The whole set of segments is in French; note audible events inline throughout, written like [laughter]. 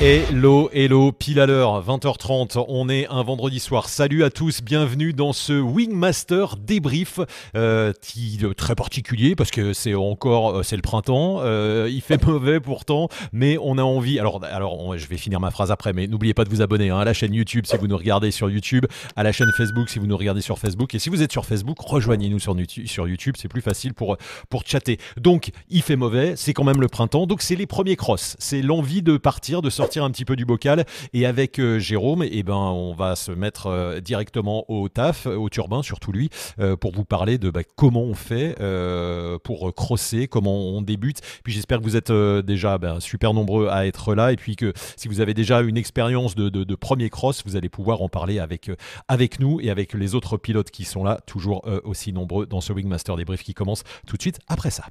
Hello, hello, pile à l'heure, 20h30, on est un vendredi soir. Salut à tous, bienvenue dans ce Wingmaster débrief, euh, qui, euh, très particulier parce que c'est encore, euh, c'est le printemps, euh, il fait [laughs] mauvais pourtant, mais on a envie. Alors, alors je vais finir ma phrase après, mais n'oubliez pas de vous abonner hein, à la chaîne YouTube si vous nous regardez sur YouTube, à la chaîne Facebook si vous nous regardez sur Facebook, et si vous êtes sur Facebook, rejoignez-nous sur, sur YouTube, c'est plus facile pour, pour chatter. Donc, il fait mauvais, c'est quand même le printemps, donc c'est les premiers crosses, c'est l'envie de partir, de sortir un petit peu du bocal, et avec euh, Jérôme, eh ben, on va se mettre euh, directement au taf, au turbin, surtout lui, euh, pour vous parler de bah, comment on fait euh, pour crosser, comment on débute. Puis j'espère que vous êtes euh, déjà ben, super nombreux à être là, et puis que si vous avez déjà une expérience de, de, premier cross, vous allez pouvoir en parler avec, euh, avec nous et avec les autres pilotes qui sont là, toujours euh, aussi nombreux dans ce Wingmaster débrief qui commence tout de suite après ça.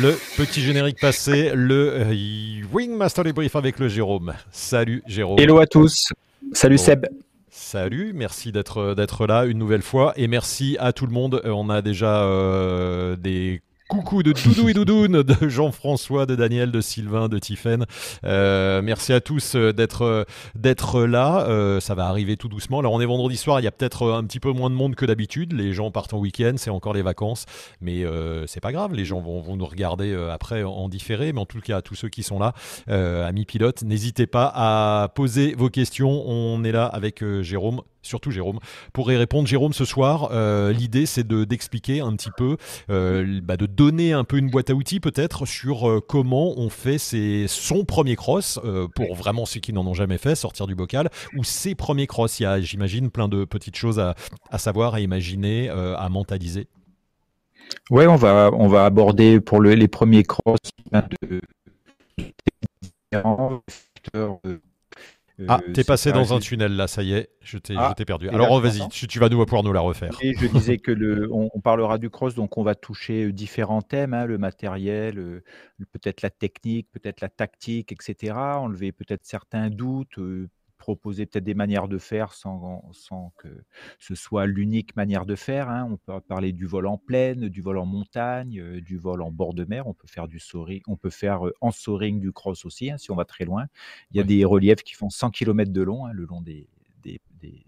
Le petit générique passé, le euh, Wingmaster débrief avec le Jérôme. Salut Jérôme. Hello à tous. Salut Bon. Seb. Salut, merci d'être d'être là une nouvelle fois et merci à tout le monde. Euh, On a déjà euh, des coucous de Doudou et Doudoune, de Jean-François, de Daniel, de Sylvain, de Tiffaine. Euh, merci à tous euh, d'être euh, d'être là. Ça va arriver tout doucement. Alors on est vendredi soir, il y a peut-être un petit peu moins de monde que d'habitude. Les gens partent en week-end, c'est encore les vacances, mais c'est pas grave. Les gens vont, vont nous regarder après en différé. Mais en tout cas, à tous ceux qui sont là, amis pilotes, n'hésitez pas à poser vos questions. On est là avec Jérôme, surtout Jérôme, pour y répondre. Jérôme, ce soir, euh, l'idée c'est de d'expliquer un petit peu, euh, bah, de donner un peu une boîte à outils peut-être sur euh, comment on fait ses, son premier cross pour vraiment ceux qui n'en ont jamais fait, sortir du bocal, ou ses premiers cross. Il y a, j'imagine, plein de petites choses à, à savoir, à imaginer, à mentaliser. Ouais, on va on va aborder pour le- les premiers cross de différents facteurs, Ah, euh, t'es passé dans un tunnel là, ça y est, je t'ai Ah, perdu. et Alors oh, tu vas-y, tu, tu vas nous pouvoir nous la refaire. Et je disais [laughs] que le, on, on parlera du cross, donc on va toucher euh, différents thèmes, hein, le matériel, euh, peut-être la technique, peut-être la tactique, etc. Enlever peut-être certains doutes, euh, proposer peut-être des manières de faire sans, sans que ce soit l'unique manière de faire. hein. On peut parler du vol en plaine, du vol en montagne, euh, du vol en bord de mer. On peut faire du soaring, on peut faire euh, en soaring du cross aussi, hein, si on va très loin. Il y a des reliefs qui font 100 km de long, hein, le long des, des, des-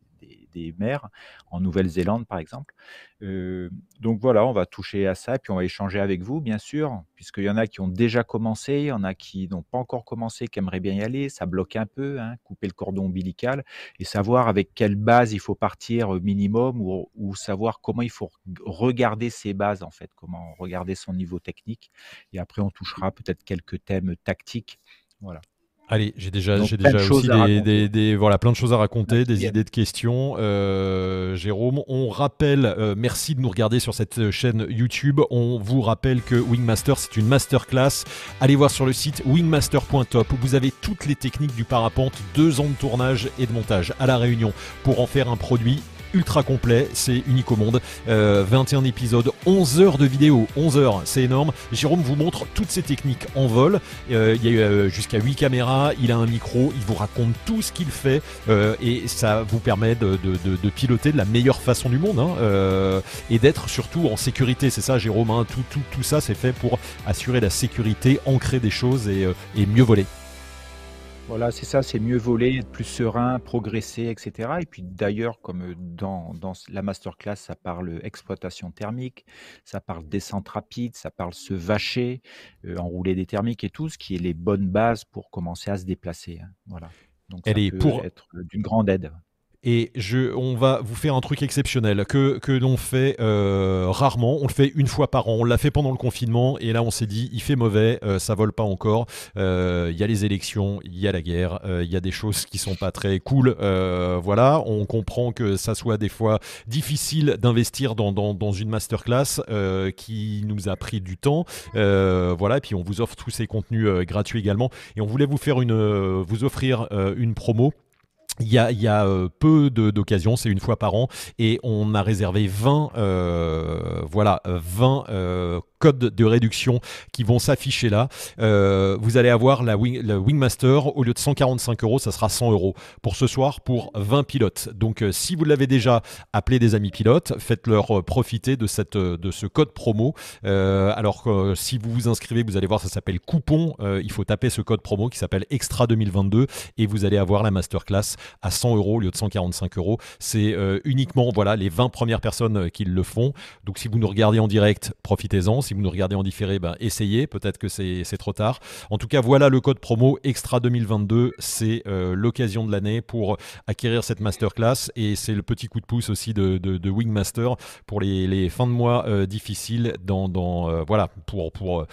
des- mers, en Nouvelle-Zélande par exemple. Euh, donc voilà, on va toucher à ça, et puis on va échanger avec vous, bien sûr, puisqu'il y en a qui ont déjà commencé, il y en a qui n'ont pas encore commencé, qui aimeraient bien y aller, ça bloque un peu, hein, couper le cordon ombilical, et savoir avec quelle base il faut partir euh, minimum, ou, ou savoir comment il faut regarder ses bases, en fait, comment regarder son niveau technique, et après on touchera peut-être quelques thèmes tactiques. Voilà. Allez, j'ai déjà, Donc, j'ai de aussi des, raconter. des- des- voilà, plein de choses à raconter, des Bien. idées de questions. Euh, Jérôme, on rappelle, euh, merci de nous regarder sur cette chaîne YouTube. On vous rappelle que Wingmaster, c'est une masterclass. Allez voir sur le site wingmaster.top. Vous avez toutes les techniques du parapente, deux ans de tournage et de montage à La Réunion pour en faire un produit ultra complet, c'est unique au monde. Euh, 21 épisodes, 11 heures de vidéo, 11 heures, c'est énorme. Jérôme vous montre toutes ces techniques en vol. Euh, il y a eu euh, jusqu'à 8 caméras, il a un micro, il vous raconte tout ce qu'il fait euh, et ça vous permet de, piloter de la meilleure façon du monde hein, et d'être surtout en sécurité. C'est ça, Jérôme, hein, tout, tout, tout ça c'est fait pour assurer la sécurité, ancrer des choses et mieux voler. Voilà, c'est ça, c'est mieux voler, être plus serein, progresser, etc. Et puis d'ailleurs, comme euh, dans, dans la masterclass, ça parle exploitation thermique, ça parle descente rapide, ça parle se vacher, euh, enrouler des thermiques et tout, ce qui est les bonnes bases pour commencer à se déplacer. hein. Voilà. Donc ça Allez, peut pour- être d'une grande aide. Et je, on va vous faire un truc exceptionnel que, que l'on fait euh, rarement. On le fait une fois par an. On l'a fait pendant le confinement et là on s'est dit il fait mauvais, euh, ça vole pas encore. Euh, Il y a les élections, il y a la guerre, euh, il y a des choses qui sont pas très cool. Euh, voilà, on comprend que ça soit des fois difficile d'investir dans, dans, dans une masterclass qui nous a pris du temps. Voilà, et puis on vous offre tous ces contenus gratuits également. Et on voulait vous faire une, vous offrir une promo il y a, y a euh, peu d'occasions, c'est une fois par an, et on a réservé 20, euh, voilà, 20 euh, codes de réduction qui vont s'afficher là. vous allez avoir la Wingmaster, au lieu de 145 euros, ça sera 100 euros pour ce soir pour 20 pilotes. Donc si vous l'avez déjà, appelé des amis pilotes, faites-leur profiter de, cette, ce code promo. alors si vous vous inscrivez, vous allez voir, ça s'appelle coupon. il faut taper ce code promo qui s'appelle Extra 2022 et vous allez avoir la masterclass à 100 euros au lieu de 145 euros. C'est euh, uniquement voilà, les 20 premières personnes euh, qui le font. Donc si vous nous regardez en direct, profitez-en. Vous nous regardez en différé, ben, essayez. Peut-être que c'est trop tard. En tout cas, voilà le code promo Extra 2022. C'est euh, l'occasion de l'année pour acquérir cette masterclass. Et c'est le petit coup de pouce aussi de, Wingmaster pour les, fins de mois difficiles. Dans, dans voilà, pour, pour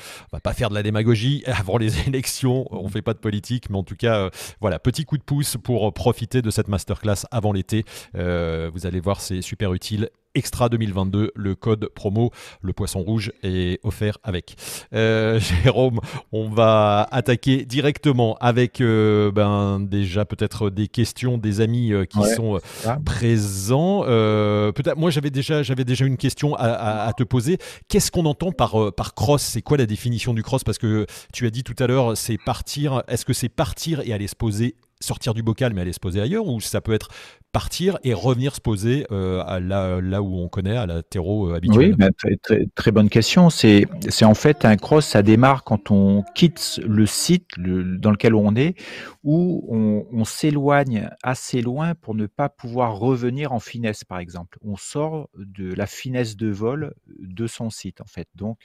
pas faire de la démagogie [laughs] avant les élections. On fait pas de politique, mais en tout cas, voilà, petit coup de pouce pour profiter de cette masterclass avant l'été. Euh, vous allez voir, c'est super utile. Extra 2022, le code promo, le poisson rouge est offert avec. Euh, [laughs] Jérôme, on va attaquer directement avec euh, ben, déjà peut-être des questions des amis qui sont présents. peut-être, moi j'avais déjà, j'avais déjà une question à, te poser. Qu'est-ce qu'on entend par, par cross? C'est quoi la définition du cross? Parce que tu as dit tout à l'heure, c'est partir. Est-ce que c'est partir et aller se poser sortir du bocal mais aller se poser ailleurs ou ça peut être partir et revenir se poser euh, là, où on connaît, à la terreau euh, habituelle Oui, bah, très, très, bonne question. C'est en fait un cross, ça démarre quand on quitte le site dans lequel on est, où on, on s'éloigne assez loin pour ne pas pouvoir revenir en finesse, par exemple. On sort de la finesse de vol de son site, en fait. Donc,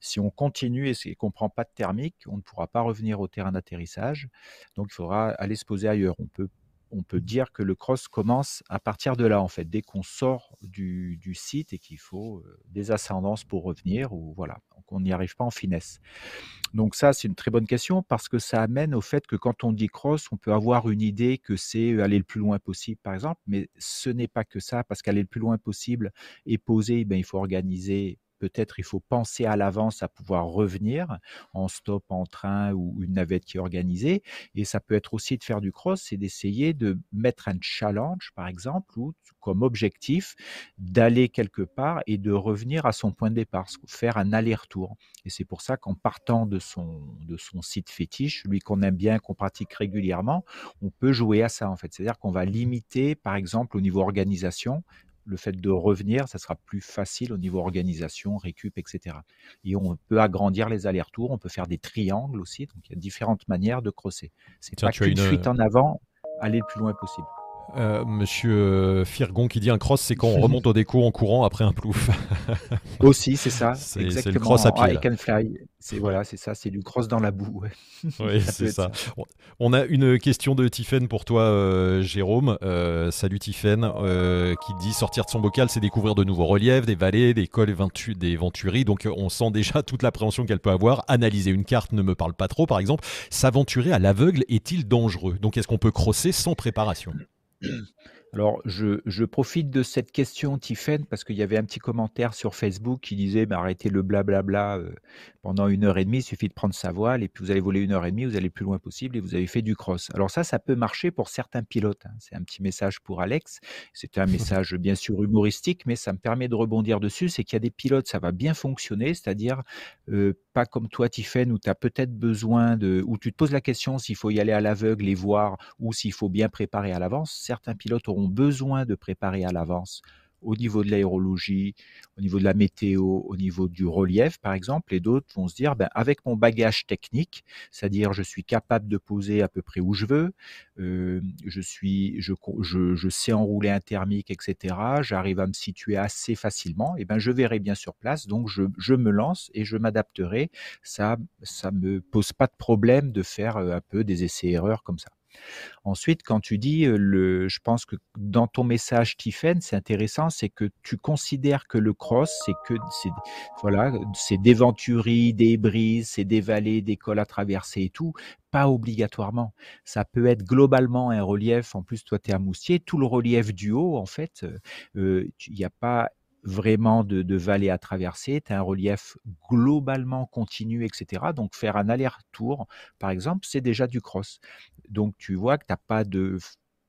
si on continue et qu'on ne prend pas de thermique, on ne pourra pas revenir au terrain d'atterrissage. Donc, il faudra aller se poser ailleurs. On peut on peut dire que le cross commence à partir de là, en fait, dès qu'on sort du, site et qu'il faut des ascendances pour revenir, ou voilà, on n'y arrive pas en finesse. Donc ça, c'est une très bonne question parce que ça amène au fait que quand on dit cross, on peut avoir une idée que c'est aller le plus loin possible, par exemple, mais ce n'est pas que ça, parce qu'aller le plus loin possible et poser, ben, il faut organiser peut-être il faut penser à l'avance à pouvoir revenir en stop, en train ou une navette qui est organisée. Et ça peut être aussi de faire du cross, c'est d'essayer de mettre un challenge, par exemple, ou comme objectif d'aller quelque part et de revenir à son point de départ, faire un aller-retour. Et c'est pour ça qu'en partant de son, de son site fétiche, lui qu'on aime bien, qu'on pratique régulièrement, on peut jouer à ça en fait. C'est-à-dire qu'on va limiter, par exemple, au niveau organisation, le fait de revenir, ça sera plus facile au niveau organisation, récup, etc. Et on peut agrandir les allers-retours, on peut faire des triangles aussi. Donc il y a différentes manières de crosser. C'est pas qu'une fuite en avant, aller le plus loin possible. Euh, monsieur euh, Firgon qui dit un cross, c'est quand on remonte au déco en courant après un plouf. [laughs] Aussi, c'est ça. C'est le cross à pied. C'est voilà, c'est ça, c'est du cross dans la boue. [laughs] Oui, c'est ça. On a une question de Tiffen pour toi, euh, Jérôme. salut Tiffen, qui dit sortir de son bocal, c'est découvrir de nouveaux reliefs, des vallées, des cols, des venturies. Donc on sent déjà toute l'appréhension qu'elle peut avoir. Analyser une carte ne me parle pas trop, par exemple. S'aventurer à l'aveugle est-il dangereux? Donc est-ce qu'on peut crosser sans préparation? Alors, je, profite de cette question, Tiffen, parce qu'il y avait un petit commentaire sur Facebook qui disait bah, arrêtez le blablabla euh, pendant une heure et demie, il suffit de prendre sa voile et puis vous allez voler une heure et demie, vous allez le plus loin possible et vous avez fait du cross. Alors, ça, ça peut marcher pour certains pilotes. Hein. C'est un petit message pour Alex. C'est un [laughs] message bien sûr humoristique, mais ça me permet de rebondir dessus. C'est qu'il y a des pilotes, ça va bien fonctionner, c'est-à-dire euh, comme toi, Tiffen, où tu as peut-être besoin de. où tu te poses la question s'il faut y aller à l'aveugle et voir ou s'il faut bien préparer à l'avance. Certains pilotes auront besoin de préparer à l'avance au niveau de l'aérologie, au niveau de la météo, au niveau du relief, par exemple, et d'autres vont se dire, ben, avec mon bagage technique, c'est-à-dire je suis capable de poser à peu près où je veux, euh, je suis, je, sais enrouler un thermique, etc. J'arrive à me situer assez facilement. Et ben, je verrai bien sur place, donc je, me lance et je m'adapterai. Ça, ça me pose pas de problème de faire euh, un peu des essais-erreurs comme ça. Ensuite, quand tu dis, le, je pense que dans ton message, Tiffen, c'est intéressant, c'est que tu considères que le cross, c'est que c'est voilà, c'est des venturies, des brises, c'est des vallées, des cols à traverser et tout. Pas obligatoirement. Ça peut être globalement un relief. En plus, toi, tu es à Moustier. Tout le relief du haut, en fait, il n'y a pas vraiment de, de vallées à traverser, tu as un relief globalement continu, etc. Donc faire un aller-retour, par exemple, c'est déjà du cross. Donc tu vois que tu n'as pas de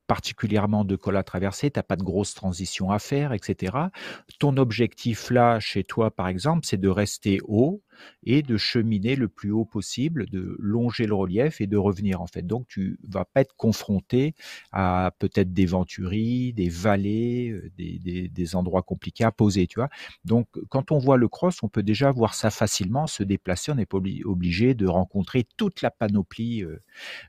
particulièrement de col à traverser, tu n'as pas de grosses transitions à faire, etc. Ton objectif là, chez toi par exemple, c'est de rester haut, et de cheminer le plus haut possible, de longer le relief et de revenir en fait. Donc tu vas pas être confronté à peut-être des venturies, des vallées, euh, des, des, endroits compliqués à poser, tu vois. Donc quand on voit le cross, on peut déjà voir ça facilement, se déplacer, on n'est pas obligé de rencontrer toute la panoplie euh,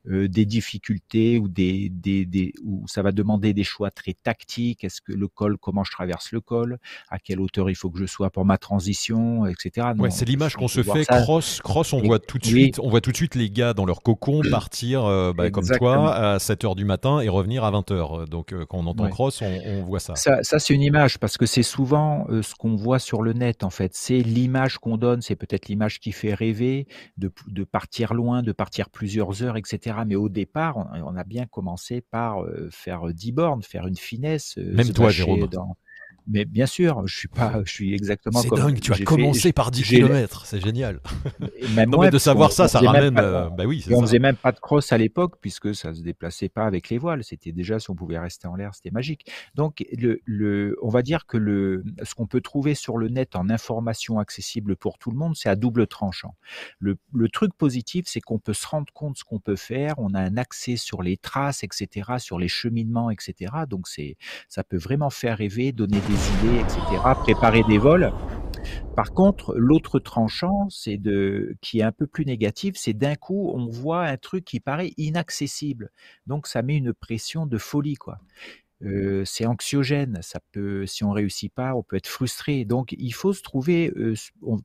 euh, des difficultés ou des, des, des où ça va demander des choix très tactiques. Est-ce que le col, comment je traverse le col, à quelle hauteur il faut que je sois pour ma transition, etc. ouais, c'est l'image qu'on se fait cross, cross, on voit tout de suite, on voit tout de suite les gars dans leur cocon partir euh, bah, comme toi à 7 h du matin et revenir à 20 h Donc euh, quand on entend cross, on, voit ça. Ça, c'est une image parce que c'est souvent euh, ce qu'on voit sur le net en fait. C'est l'image qu'on donne, c'est peut-être l'image qui fait rêver de, de, partir loin, de partir plusieurs heures, etc. Mais au départ, on, a bien commencé par faire 10 bornes, faire une finesse. Même toi, Jérôme. Mais bien sûr, je suis pas, je suis exactement. C'est dingue, tu as commencé par 10 km, c'est génial. Même non, mais de savoir ça, ça ramène. Euh, bah oui, on faisait même pas de cross à l'époque puisque ça se déplaçait pas avec les voiles. C'était déjà si on pouvait rester en l'air, c'était magique. Donc le, le, on va dire que le, ce qu'on peut trouver sur le net en information accessible pour tout le monde, c'est à double tranchant. Le, le truc positif, c'est qu'on peut se rendre compte de ce qu'on peut faire. On a un accès sur les traces, etc., sur les cheminements, etc. Donc c'est, ça peut vraiment faire rêver, donner des idées, etc., préparer des vols. Par contre, l'autre tranchant, c'est de, qui est un peu plus négatif, c'est d'un coup, on voit un truc qui paraît inaccessible. Donc, ça met une pression de folie, quoi. C'est anxiogène, ça peut, si on réussit pas, on peut être frustré. Donc, il faut se trouver,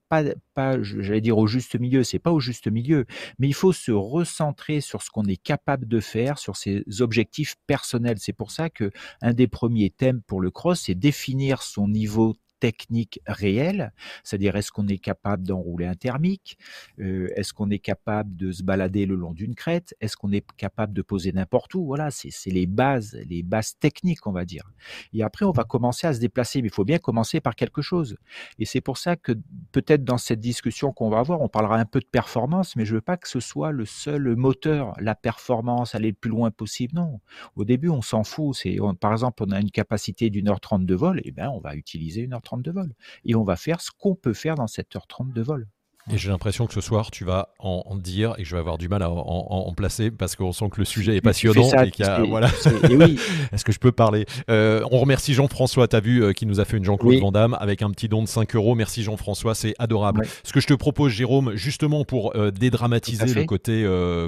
pas, pas, j'allais dire au juste milieu, c'est pas au juste milieu, mais il faut se recentrer sur ce qu'on est capable de faire, sur ses objectifs personnels. C'est pour ça que un des premiers thèmes pour le cross, c'est définir son niveau technique réelle, c'est-à-dire est-ce qu'on est capable d'enrouler un thermique, euh, est-ce qu'on est capable de se balader le long d'une crête, est-ce qu'on est capable de poser n'importe où, voilà, c'est les bases, les bases techniques, on va dire. Et après, on va commencer à se déplacer, mais il faut bien commencer par quelque chose. Et c'est pour ça que peut-être dans cette discussion qu'on va avoir, on parlera un peu de performance, mais je veux pas que ce soit le seul moteur, la performance, aller le plus loin possible. Non, au début, on s'en fout. C'est, par exemple, on a une capacité d'une heure trente de vol, et eh ben, on va utiliser une heure 30 de vol. Et on va faire ce qu'on peut faire dans cette heure 30 de vol. Et j'ai l'impression que ce soir, tu vas en, dire et que je vais avoir du mal à en, placer parce qu'on sent que le sujet est passionnant et qu'il voilà. oui. [laughs] Est-ce que je peux parler? Euh, On remercie Jean-François, tu as vu, euh, qui nous a fait une Jean-Claude oui. Van Damme avec un petit don de 5 euros. Merci Jean-François, c'est adorable. Ce que je te propose, Jérôme, justement pour euh, dédramatiser le côté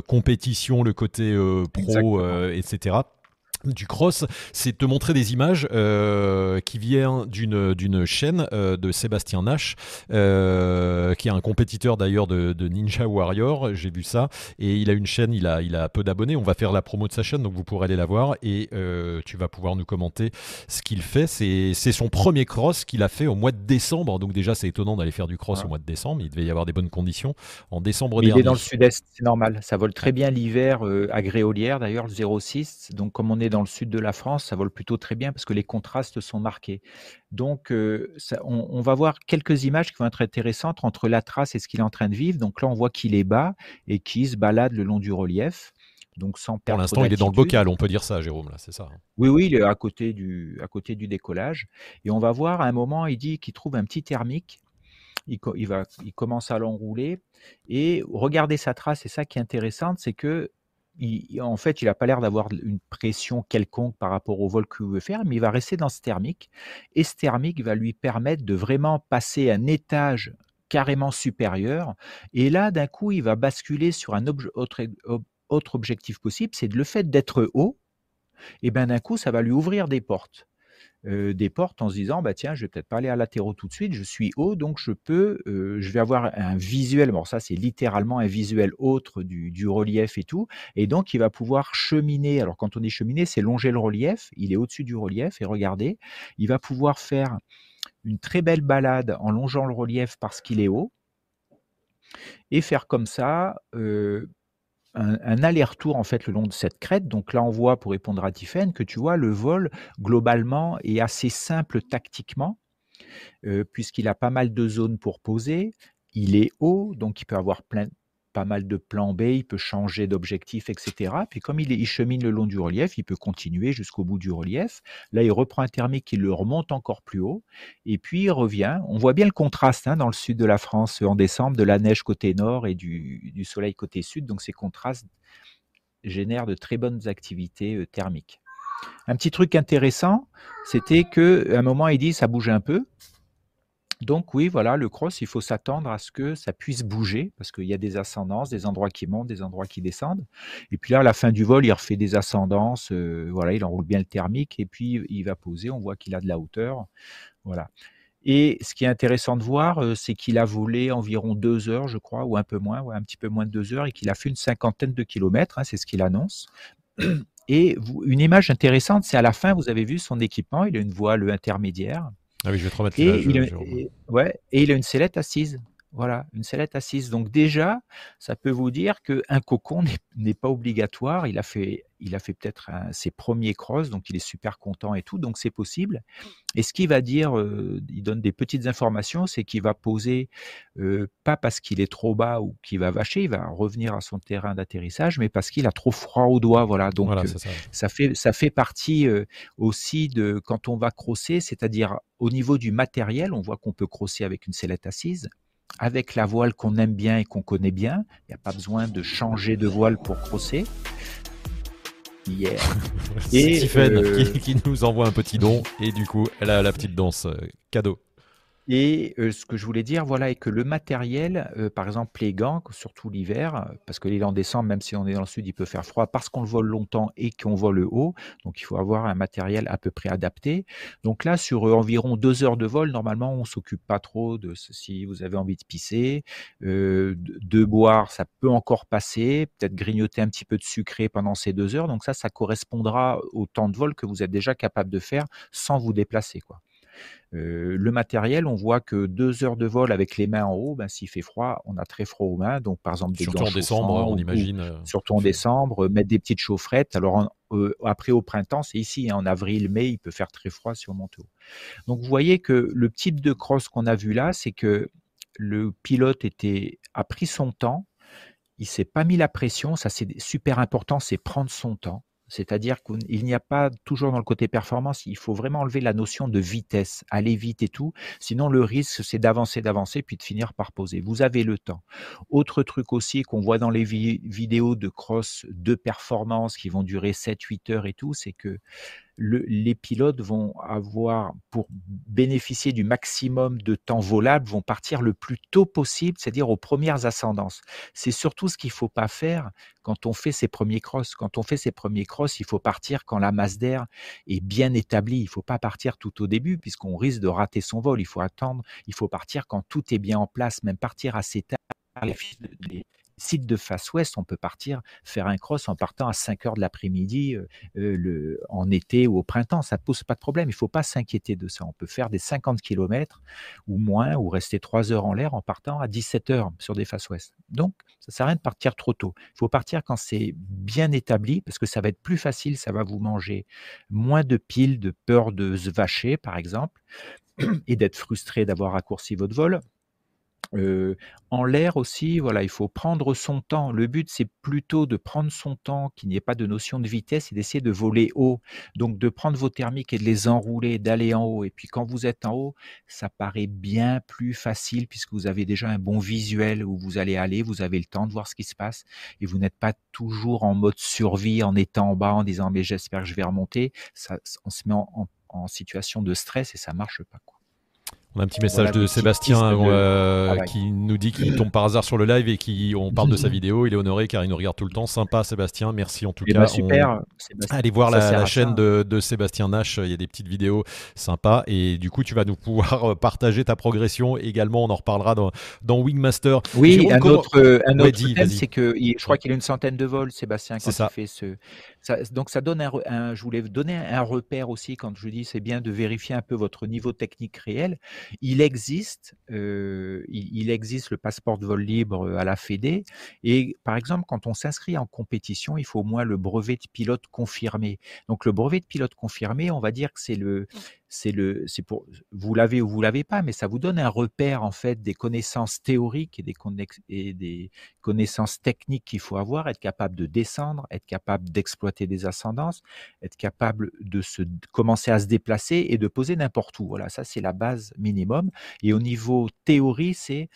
compétition, le côté pro, etc du cross, c'est te montrer des images euh, qui viennent d'une d'une chaîne euh, de Sébastien Nash, euh, qui est un compétiteur d'ailleurs de, Ninja Warrior. J'ai vu ça et il a une chaîne, il a il a peu d'abonnés. On va faire la promo de sa chaîne, donc vous pourrez aller la voir et tu vas pouvoir nous commenter ce qu'il fait. C'est c'est son premier cross qu'il a fait au mois de décembre. Donc déjà c'est étonnant d'aller faire du cross au mois de décembre. Il devait y avoir des bonnes conditions en décembre dernier. Il est dans le sud-est, c'est normal. Ça vole très bien l'hiver à Gréolière d'ailleurs le 06. Donc comme on est dans le sud de la France, ça vole plutôt très bien parce que les contrastes sont marqués. Donc, euh, on, va voir quelques images qui vont être intéressantes entre la trace et ce qu'il est en train de vivre. Donc là, on voit qu'il est bas et qu'il se balade le long du relief. Donc sans Pour l'instant, il est dans le bocal, on peut dire ça, Jérôme, là, c'est ça. Hein. Oui, oui, il est à côté, du, à côté du décollage. Et on va voir à un moment, il dit qu'il trouve un petit thermique. Il, il, va, il commence à l'enrouler. Et regardez sa trace, c'est ça qui est intéressant, c'est que en fait, il n'a pas l'air d'avoir une pression quelconque par rapport au vol qu'il veut faire, mais il va rester dans ce thermique. Et ce thermique va lui permettre de vraiment passer un étage carrément supérieur. Et là, d'un coup, il va basculer sur un autre, autre objectif possible, c'est le fait d'être haut. Et bien d'un coup, ça va lui ouvrir des portes. Euh, des portes en se disant bah tiens je vais peut-être pas aller à latéraux tout de suite je suis haut donc je peux euh, je vais avoir un visuel. Bon ça c'est littéralement un visuel autre du, relief et tout. Et donc il va pouvoir cheminer. Alors quand on dit cheminer c'est longer le relief. Il est au-dessus du relief. Et regardez il va pouvoir faire une très belle balade en longeant le relief parce qu'il est haut. Et faire comme ça euh, un, aller-retour en fait le long de cette crête. Donc là, on voit, pour répondre à Tiffen, que tu vois, le vol globalement est assez simple tactiquement, euh, puisqu'il a pas mal de zones pour poser. Il est haut, donc il peut avoir plein, pas mal de plans B, il peut changer d'objectif, etc. Puis comme il, chemine le long du relief, il peut continuer jusqu'au bout du relief. Là, il reprend un thermique, il le remonte encore plus haut, et puis il revient. On voit bien le contraste hein, dans le sud de la France en décembre, de la neige côté nord et du, du soleil côté sud. Donc ces contrastes génèrent de très bonnes activités euh, thermiques. Un petit truc intéressant, c'était qu'à un moment, il dit ça bouge un peu. Donc oui, voilà, le cross, il faut s'attendre à ce que ça puisse bouger, parce qu'il y a des ascendances, des endroits qui montent, des endroits qui descendent. Et puis là, à la fin du vol, il refait des ascendances, euh, voilà, il enroule bien le thermique, et puis il va poser, on voit qu'il a de la hauteur. Voilà. Et ce qui est intéressant de voir, euh, c'est qu'il a volé environ deux heures, je crois, ou un peu moins, un petit peu moins de deux heures, et qu'il a fait une cinquantaine de kilomètres, hein, c'est ce qu'il annonce. Et une image intéressante, c'est à la fin, vous avez vu son équipement, il a une voile intermédiaire. Ah oui, je vais te remettre et, il a, et, ouais, et il a une sellette assise. Voilà, une sellette assise. Donc déjà, ça peut vous dire qu'un cocon n'est pas obligatoire. Il a fait, il a fait peut-être ses premiers crosses, donc il est super content et tout, donc c'est possible. Et ce qu'il va dire, euh, il donne des petites informations, c'est qu'il va poser, euh, pas parce qu'il est trop bas ou qu'il va vacher, il va revenir à son terrain d'atterrissage, mais parce qu'il a trop froid aux doigts. Voilà, donc euh, ça. ça. fait, ça fait partie aussi de quand on va crosser, c'est-à-dire au niveau du matériel, on voit qu'on peut crosser avec une sellette assise avec la voile qu'on aime bien et qu'on connaît bien. Il n'y a pas besoin de changer de voile pour crosser. Hier. [laughs] et euh, qui, qui, nous envoie un petit don et du coup elle a la petite danse euh, cadeau. Et ce que je voulais dire, voilà, est que le matériel, par exemple les gants, surtout l'hiver, parce que l'île en décembre, même si on est dans le sud, il peut faire froid parce qu'on le vole longtemps et qu'on vole haut. Donc il faut avoir un matériel à peu près adapté. Donc là, sur environ deux heures de vol, normalement, on s'occupe pas trop de si vous avez envie de pisser, de, boire, ça peut encore passer, peut-être grignoter un petit peu de sucré pendant ces deux heures. Donc ça, ça correspondra au temps de vol que vous êtes déjà capable de faire sans vous déplacer, quoi. Euh, le matériel, on voit que deux heures de vol avec les mains en haut, ben, s'il fait froid, on a très froid aux mains. Donc, par exemple, des surtout en décembre, on imagine. Euh, surtout en décembre, mettre des petites chaufferettes. Alors, euh, après au printemps, c'est ici, hein, en avril, mai, il peut faire très froid si on monte haut. Donc, vous voyez que le type de cross qu'on a vu là, c'est que le pilote était, a pris son temps. Il s'est pas mis la pression, ça c'est super important, c'est prendre son temps. C'est-à-dire qu'il n'y a pas toujours dans le côté performance, il faut vraiment enlever la notion de vitesse, aller vite et tout. Sinon, le risque, c'est d'avancer, d'avancer, puis de finir par poser. Vous avez le temps. Autre truc aussi qu'on voit dans les vidéos de cross de performance qui vont durer 7-8 heures et tout, c'est que les pilotes vont avoir, pour bénéficier du maximum de temps volable, vont partir le plus tôt possible, c'est-à-dire aux premières ascendances. C'est surtout ce qu'il ne faut pas faire quand on fait ses premiers crosses. Quand on fait ses premiers crosses, il faut partir quand la masse d'air est bien établie. Il ne faut pas partir tout au début puisqu'on risque de rater son vol. Il faut attendre. Il faut partir quand tout est bien en place, même partir assez tard. Les, site de face ouest, on peut partir faire un cross en partant à 5 heures de l'après-midi euh, euh, en été ou au printemps. Ça ne pose pas de problème. Il ne faut pas s'inquiéter de ça. On peut faire des 50 km ou moins ou rester 3 heures en l'air en partant à 17 heures sur des faces ouest. Donc, ça ne sert à rien de partir trop tôt. Il faut partir quand c'est bien établi parce que ça va être plus facile. Ça va vous manger moins de piles, de peur de se vacher, par exemple, et d'être frustré d'avoir raccourci votre vol en l'air aussi, voilà, il faut prendre son temps. Le but, c'est plutôt de prendre son temps, qu'il n'y ait pas de notion de vitesse et d'essayer de voler haut. Donc de prendre vos thermiques et de les enrouler, d'aller en haut. Et puis quand vous êtes en haut, ça paraît bien plus facile puisque vous avez déjà un bon visuel où vous allez aller, vous avez le temps de voir ce qui se passe et vous n'êtes pas toujours en mode survie en étant en bas en disant mais j'espère que je vais remonter. On se met en, en situation de stress et ça marche pas. Quoi. On a un petit message de Sébastien euh, ah qui nous dit qu'il tombe par hasard sur le live et qui on parle de sa [laughs] vidéo. Il est honoré car il nous regarde tout le temps. Sympa Sébastien, merci en tout eh cas. Ben, super. Allez voir la, chaîne de, Sébastien Nash, il y a des petites vidéos sympas et du coup tu vas nous pouvoir partager ta progression également. On en reparlera dans, dans Wingmaster. Oui, un autre, un autre c'est que je crois qu'il a une centaine de vols, Sébastien, quand il fait ce, donc ça donne un, je voulais donner un repère aussi quand je dis c'est bien de vérifier un peu votre niveau technique réel. Il existe, euh, il, existe le passeport de vol libre à la Fédé et par exemple quand on s'inscrit en compétition, il faut au moins le brevet de pilote confirmé. Donc le brevet de pilote confirmé, on va dire que c'est le c'est le, c'est pour, vous l'avez ou vous l'avez pas, mais ça vous donne un repère en fait des connaissances théoriques et des, connaissances techniques qu'il faut avoir, être capable de descendre, être capable d'exploiter des ascendances, être capable de se commencer à se déplacer et de poser n'importe où. Voilà, ça c'est la base minimum. Et au niveau théorie, c'est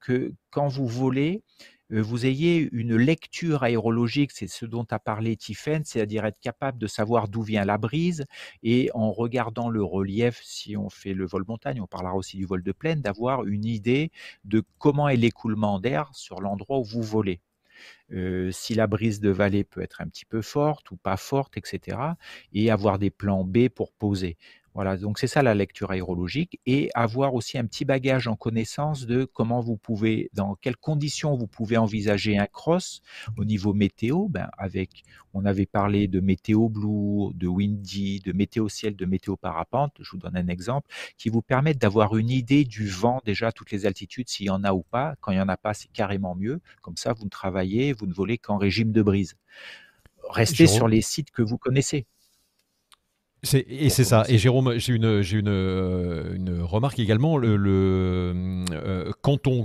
que quand vous volez, vous ayez une lecture aérologique, c'est ce dont a parlé Tiffen, c'est-à-dire être capable de savoir d'où vient la brise et en regardant le relief, si on fait le vol montagne, on parlera aussi du vol de plaine, d'avoir une idée de comment est l'écoulement d'air sur l'endroit où vous volez. si la brise de vallée peut être un petit peu forte ou pas forte, etc. Et avoir des plans B pour poser. Voilà, donc c'est ça la lecture aérologique et avoir aussi un petit bagage en connaissance de comment vous pouvez, dans quelles conditions vous pouvez envisager un cross au niveau météo. Ben avec, on avait parlé de météo blue, de windy, de météo ciel, de météo parapente. Je vous donne un exemple qui vous permettent d'avoir une idée du vent déjà à toutes les altitudes, s'il y en a ou pas. Quand il y en a pas, c'est carrément mieux. Comme ça, vous ne travaillez, vous ne volez qu'en régime de brise. Restez sur les sites que vous connaissez et c'est ça. Et Jérôme, j'ai une, j'ai une, euh, une remarque également. Le, le euh, quand on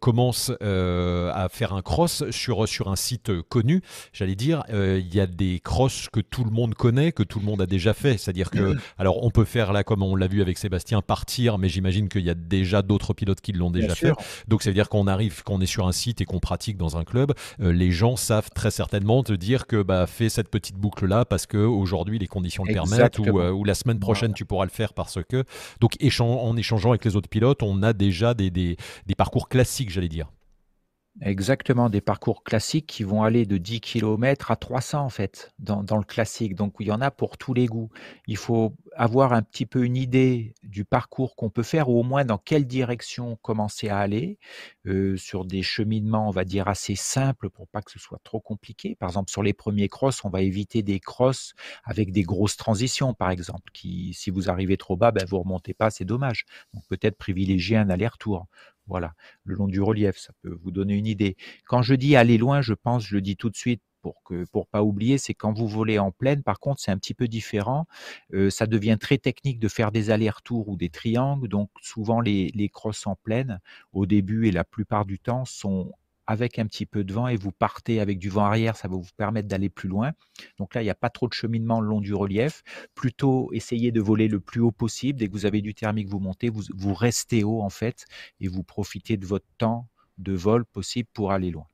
commence euh, à faire un cross sur, sur un site connu, j'allais dire, il y a des crosses que tout le monde connaît, que tout le monde a déjà fait. C'est-à-dire que, alors, on peut faire là, comme on l'a vu avec Sébastien, partir, mais j'imagine qu'il y a déjà d'autres pilotes qui l'ont déjà fait. Donc, ça veut dire qu'on arrive, qu'on est sur un site et qu'on pratique dans un club, les gens savent très certainement te dire que bah, fais cette petite boucle là parce que aujourd'hui les conditions le permettent euh, ou, la semaine prochaine tu pourras le faire parce que. Donc en échangeant avec les autres pilotes, on a déjà des, des parcours classiques, j'allais dire. Exactement, des parcours classiques qui vont aller de 10 km à 300 en fait, dans, le classique. Donc il y en a pour tous les goûts. Il faut avoir un petit peu une idée du parcours qu'on peut faire ou au moins dans quelle direction commencer à aller euh, sur des cheminements, on va dire, assez simples pour pas que ce soit trop compliqué. Par exemple, sur les premiers crosses, on va éviter des crosses avec des grosses transitions, par exemple, qui, si vous arrivez trop bas, ben, vous remontez pas, c'est dommage. Donc peut-être privilégier un aller-retour. Voilà, le long du relief, ça peut vous donner une idée. Quand je dis aller loin, je pense, je le dis tout de suite pour que pas oublier, c'est quand vous volez en pleine. Par contre, c'est un petit peu différent. Euh, ça devient très technique de faire des allers-retours ou des triangles. Donc souvent les, les crosses en pleine, au début et la plupart du temps, sont avec un petit peu de vent et vous partez avec du vent arrière, ça va vous permettre d'aller plus loin. Donc là, il n'y a pas trop de cheminement le long du relief. Plutôt, essayez de voler le plus haut possible. Dès que vous avez du thermique, vous montez, vous, vous restez haut en fait et vous profitez de votre temps de vol possible pour aller loin.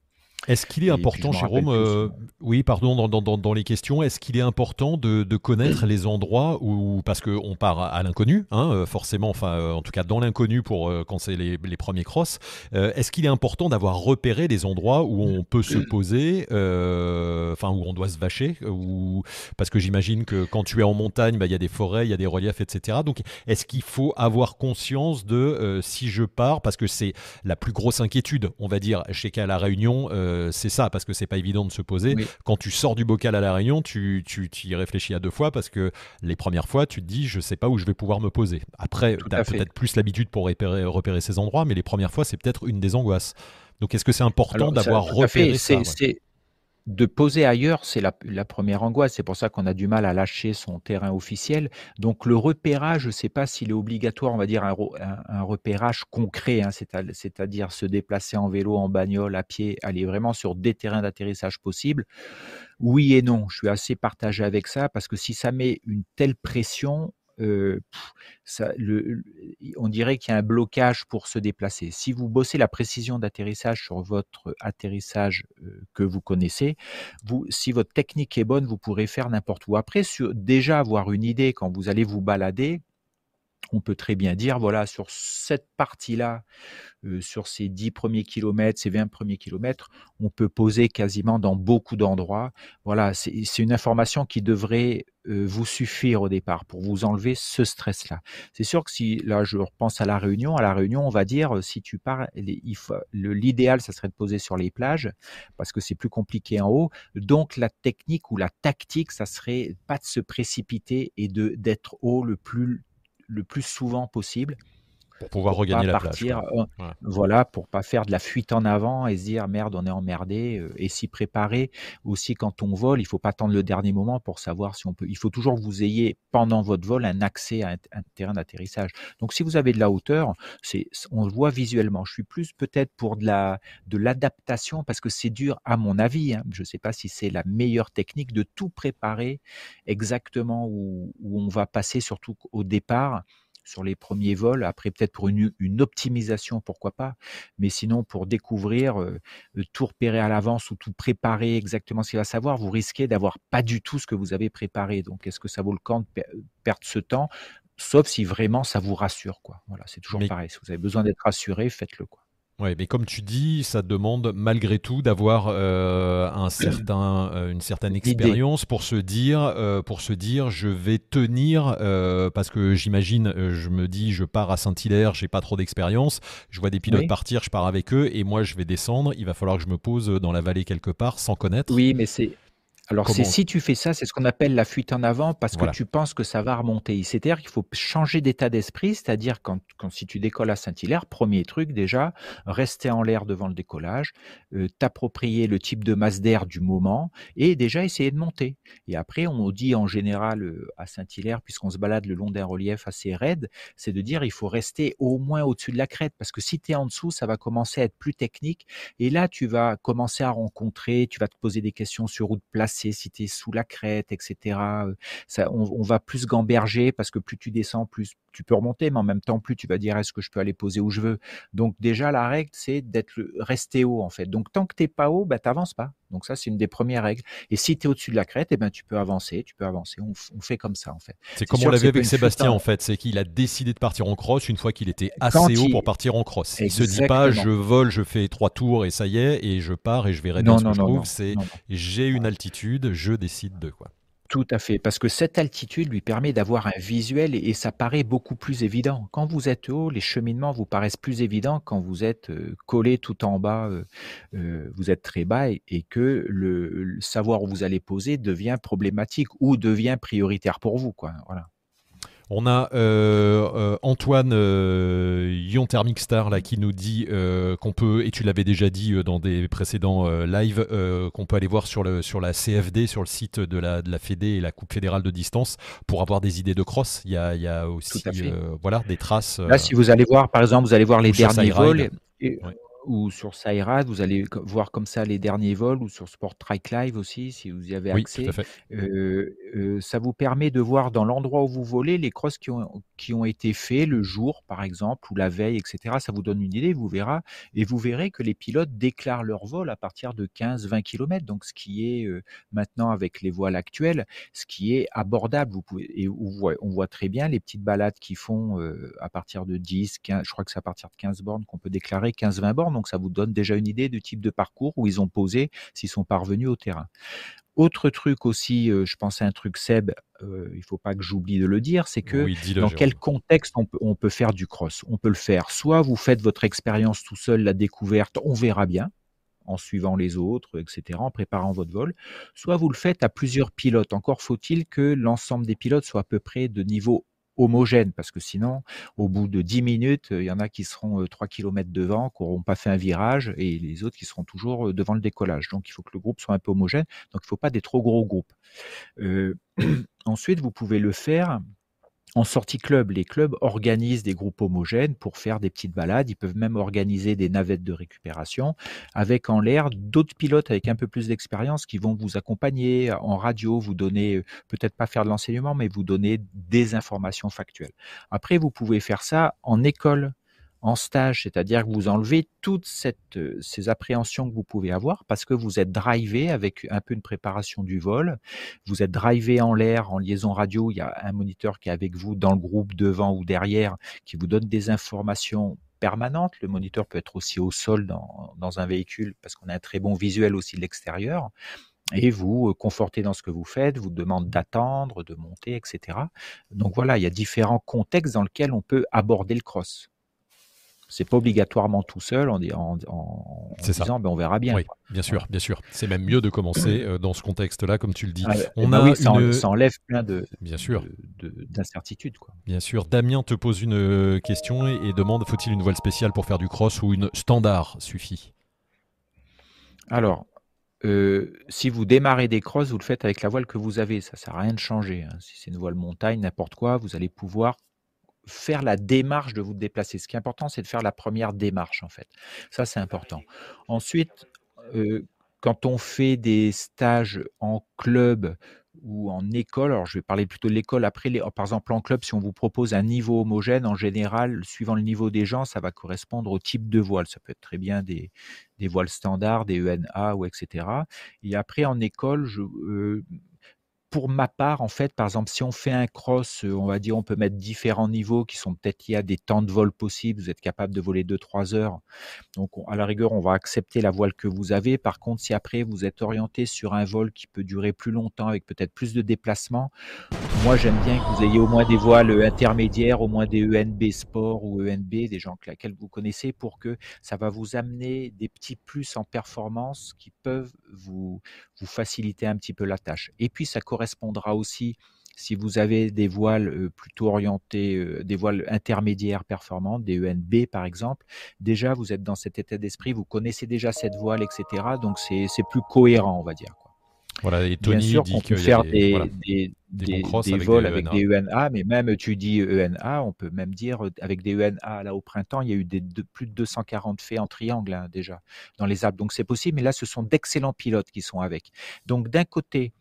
Est-ce qu'il est important, Jérôme, euh, oui, pardon, dans, les questions, est-ce qu'il est important de, connaître les endroits où, parce qu'on part à, l'inconnu, hein, euh, forcément, enfin, euh, en tout cas dans l'inconnu pour quand c'est les, premiers crosses, est-ce qu'il est important d'avoir repéré les endroits où on peut se poser, enfin, où on doit se vacher, ou parce que j'imagine que quand tu es en montagne, bah, il y a des forêts, il y a des reliefs, etc. Donc, est-ce qu'il faut avoir conscience de si je pars, parce que c'est la plus grosse inquiétude, on va dire, chez qu'à la Réunion, euh, c'est ça, parce que c'est pas évident de se poser. Quand tu sors du bocal à la Réunion, tu, tu, y réfléchis à deux fois parce que les premières fois, tu te dis, je sais pas où je vais pouvoir me poser. Après, tu as peut-être plus l'habitude pour repérer, repérer ces endroits, mais les premières fois, c'est peut-être une des angoisses. Donc, est-ce que c'est important d'avoir repéré ça de poser ailleurs, c'est la, première angoisse. C'est pour ça qu'on a du mal à lâcher son terrain officiel. Donc le repérage, je ne sais pas s'il est obligatoire, on va dire un, repérage concret, hein, c'est-à-dire se déplacer en vélo, en bagnole, à pied, aller vraiment sur des terrains d'atterrissage possibles. Oui et non, je suis assez partagé avec ça parce que si ça met une telle pression, on dirait qu'il y a un blocage pour se déplacer. Si vous bossez la précision d'atterrissage sur votre atterrissage que vous connaissez, si votre technique est bonne, vous pourrez faire n'importe où. Après, déjà avoir une idée quand vous allez vous balader, on peut très bien dire, voilà, sur cette partie-là, euh, sur ces 10 premiers kilomètres, ces 20 premiers kilomètres, on peut poser quasiment dans beaucoup d'endroits. Voilà, c'est une information qui devrait euh, vous suffire au départ pour vous enlever ce stress-là. C'est sûr que si, là, je repense à la réunion, à la réunion, on va dire, si tu pars, l'idéal, ça serait de poser sur les plages parce que c'est plus compliqué en haut. Donc, la technique ou la tactique, ça serait pas de se précipiter et de d'être haut le plus le plus souvent possible Pour pouvoir regagner la partir, plage. Euh, voilà, pour pas faire de la fuite en avant et se dire merde, on est emmerdé. Euh, et s'y préparer aussi quand on vole, il faut pas attendre le dernier moment pour savoir si on peut. Il faut toujours que vous ayez pendant votre vol un accès à un, terrain d'atterrissage. Donc si vous avez de la hauteur, c'est on le voit visuellement. Je suis plus peut-être pour de la de l'adaptation parce que c'est dur à mon avis. Hein. Je sais pas si c'est la meilleure technique de tout préparer exactement où, où on va passer, surtout au départ sur les premiers vols. Après, peut-être pour une, optimisation, pourquoi pas. Mais sinon, pour découvrir, euh, tout repérer à l'avance ou tout préparer exactement ce qu'il va savoir, vous risquez d'avoir pas du tout ce que vous avez préparé. Donc, est-ce que ça vaut le camp de perdre ce temps? Sauf si vraiment ça vous rassure, quoi. Voilà, c'est toujours pareil. Si vous avez besoin d'être rassuré, faites-le, quoi. Oui, mais comme tu dis, ça demande malgré tout d'avoir euh, un certain, euh, une certaine expérience pour se dire, euh, pour se dire, je vais tenir, parce que j'imagine, je me dis, je pars à Saint-Hilaire, j'ai pas trop d'expérience, je vois des pilotes partir, je pars avec eux, et moi je vais descendre, il va falloir que je me pose dans la vallée quelque part sans connaître. Oui, mais c'est alors, c'est si tu fais ça, c'est ce qu'on appelle la fuite en avant parce que tu penses que ça va remonter. C'est-à-dire qu'il faut changer d'état d'esprit, c'est-à-dire quand, quand, si tu décolles à Saint-Hilaire, premier truc déjà, rester en l'air devant le décollage, euh, t'approprier le type de masse d'air du moment et déjà essayer de monter. Et après, on dit en général euh, à Saint-Hilaire, puisqu'on se balade le long d'un relief assez raide, c'est de dire il faut rester au moins au-dessus de la crête parce que si tu es en dessous, ça va commencer à être plus technique et là, tu vas commencer à rencontrer, tu vas te poser des questions sur route si tu es sous la crête, etc. Ça, on, va plus gamberger parce que plus tu descends, plus tu peux remonter, mais en même temps, plus tu vas dire est-ce que je peux aller poser où je veux? Donc déjà, la règle, c'est d'être resté haut en fait. Donc tant que tu n'es pas haut, bah, tu n'avances pas. Donc ça, c'est une des premières règles. Et si tu es au-dessus de la crête, eh ben, tu peux avancer, tu peux avancer. On, fait comme ça en fait. C'est comme on l'avait avec Sébastien en fait, c'est qu'il a décidé de partir en cross une fois qu'il était assez haut pour partir en cross. Il se dit pas je vole, je fais trois tours et ça y est, et je pars et je verrai bien ce que je trouve. C'est j'ai une altitude, je décide de quoi. Tout à fait, parce que cette altitude lui permet d'avoir un visuel et, ça paraît beaucoup plus évident. Quand vous êtes haut, les cheminements vous paraissent plus évidents quand vous êtes collé tout en bas, vous êtes très bas et, que le, savoir où vous allez poser devient problématique ou devient prioritaire pour vous. Quoi. Voilà. On a euh, euh, Antoine euh, Yon Thermic Star là, qui nous dit qu'on peut, et tu l'avais déjà dit dans des précédents lives, qu'on peut aller voir sur, le, sur la CFD, sur le site de la, de la Fédé et la Coupe fédérale de distance pour avoir des idées de cross. Il y a, il y a aussi voilà, des traces. Là, si vous allez voir, par exemple, vous allez voir les derniers vols. Et, ou sur Sairad, vous allez voir comme ça les derniers vols, ou sur Sport Trike Live aussi, si vous y avez accès. ça vous permet de voir dans l'endroit où vous volez les crosses qui ont, qui ont été faits le jour, par exemple, ou la veille, etc. Ça vous donne une idée, vous verrez, et vous verrez que les pilotes déclarent leur vol à partir de 15-20 km, donc ce qui est maintenant avec les voiles actuelles, ce qui est abordable. Vous pouvez, et on voit, on voit très bien les petites balades qui font à partir de 10, 15, je crois que c'est à partir de 15 bornes qu'on peut déclarer 15-20 bornes donc ça vous donne déjà une idée du type de parcours où ils ont posé s'ils sont parvenus au terrain. Autre truc aussi, euh, je pensais à un truc Seb, euh, il faut pas que j'oublie de le dire, c'est que dans quel contexte on peut, on peut faire du cross? On peut le faire, soit vous faites votre expérience tout seul, la découverte, on verra bien, en suivant les autres, etc., en préparant votre vol, soit vous le faites à plusieurs pilotes. Encore faut-il que l'ensemble des pilotes soit à peu près de niveau homogène, parce que sinon, au bout de 10 minutes, il y en a qui seront 3 km devant, qui n'auront pas fait un virage, et les autres qui seront toujours devant le décollage. Donc, il faut que le groupe soit un peu homogène. Donc, il ne faut pas des trop gros groupes. [clears throat] ensuite, vous pouvez le faire en sortie club, les clubs organisent des groupes homogènes pour faire des petites balades. Ils peuvent même organiser des navettes de récupération avec en l'air d'autres pilotes avec un peu plus d'expérience qui vont vous accompagner en radio, vous donner, peut-être pas faire de l'enseignement, mais vous donner des informations factuelles. Après, vous pouvez faire ça en école en stage, c'est-à-dire que vous enlevez toutes euh, ces appréhensions que vous pouvez avoir parce que vous êtes drivé avec un peu une préparation du vol, vous êtes drivé en l'air, en liaison radio, il y a un moniteur qui est avec vous dans le groupe devant ou derrière qui vous donne des informations permanentes. Le moniteur peut être aussi au sol dans, dans un véhicule parce qu'on a un très bon visuel aussi de l'extérieur et vous euh, confortez dans ce que vous faites, vous demande d'attendre, de monter, etc. Donc voilà, il y a différents contextes dans lesquels on peut aborder le cross. C'est pas obligatoirement tout seul en, en, en, disant ben, on verra bien. Oui, bien sûr, bien sûr. C'est même mieux de commencer euh, dans ce contexte-là, comme tu le dis. Ah, on ben a ça, enlève plein de bien sûr d'incertitudes. Bien sûr. Damien te pose une euh, question et, demande faut-il une voile spéciale pour faire du cross ou une standard suffit? Alors, euh, si vous démarrez des crosses, vous le faites avec la voile que vous avez. Ça ne sert à rien de changer. Hein. Si c'est une voile montagne, n'importe quoi, vous allez pouvoir faire la démarche de vous déplacer. Ce qui est important, c'est de faire la première démarche, en fait. Ça, c'est important. Ensuite, quand on fait des stages en club ou en école, alors je vais parler plutôt de l'école, après, les, par exemple en club, si on vous propose un niveau homogène, en général, suivant le niveau des gens, ça va correspondre au type de voile. Ça peut être très bien des, des voiles standards, des ENA ou etc. Et après, en école, je, pour ma part, en fait, par exemple, si on fait un cross, euh, on va dire, on peut mettre différents niveaux qui sont peut-être il y a des temps de vol possibles. Vous êtes capable de voler 2-3 heures. Donc, à la rigueur, on va accepter la voile que vous avez. Par contre, si après vous êtes orienté sur un vol qui peut durer plus longtemps avec peut-être plus de déplacements, moi, j'aime bien que vous ayez au moins des voiles intermédiaires, au moins des ENB Sport ou ENB, des gens que laquelle vous connaissez, pour que ça va vous amener des petits plus en performance qui peuvent vous, vous faciliter un petit peu la tâche. Et puis, ça correspondra aussi si vous avez des voiles plutôt orientées, des voiles intermédiaires performantes, des ENB par exemple, déjà vous êtes dans cet état d'esprit, vous connaissez déjà cette voile, etc. Donc c'est plus cohérent, on va dire. Voilà, et Tony Bien sûr qu'on peut faire des, des, des, des, vols avec des ENA, mais même tu dis ENA, on peut même dire avec des ENA là au printemps, il y a eu des, de, plus de 240 faits en triangle hein, déjà dans les Alpes. Donc c'est possible, mais là ce sont d'excellents pilotes qui sont avec. Donc d'un côté,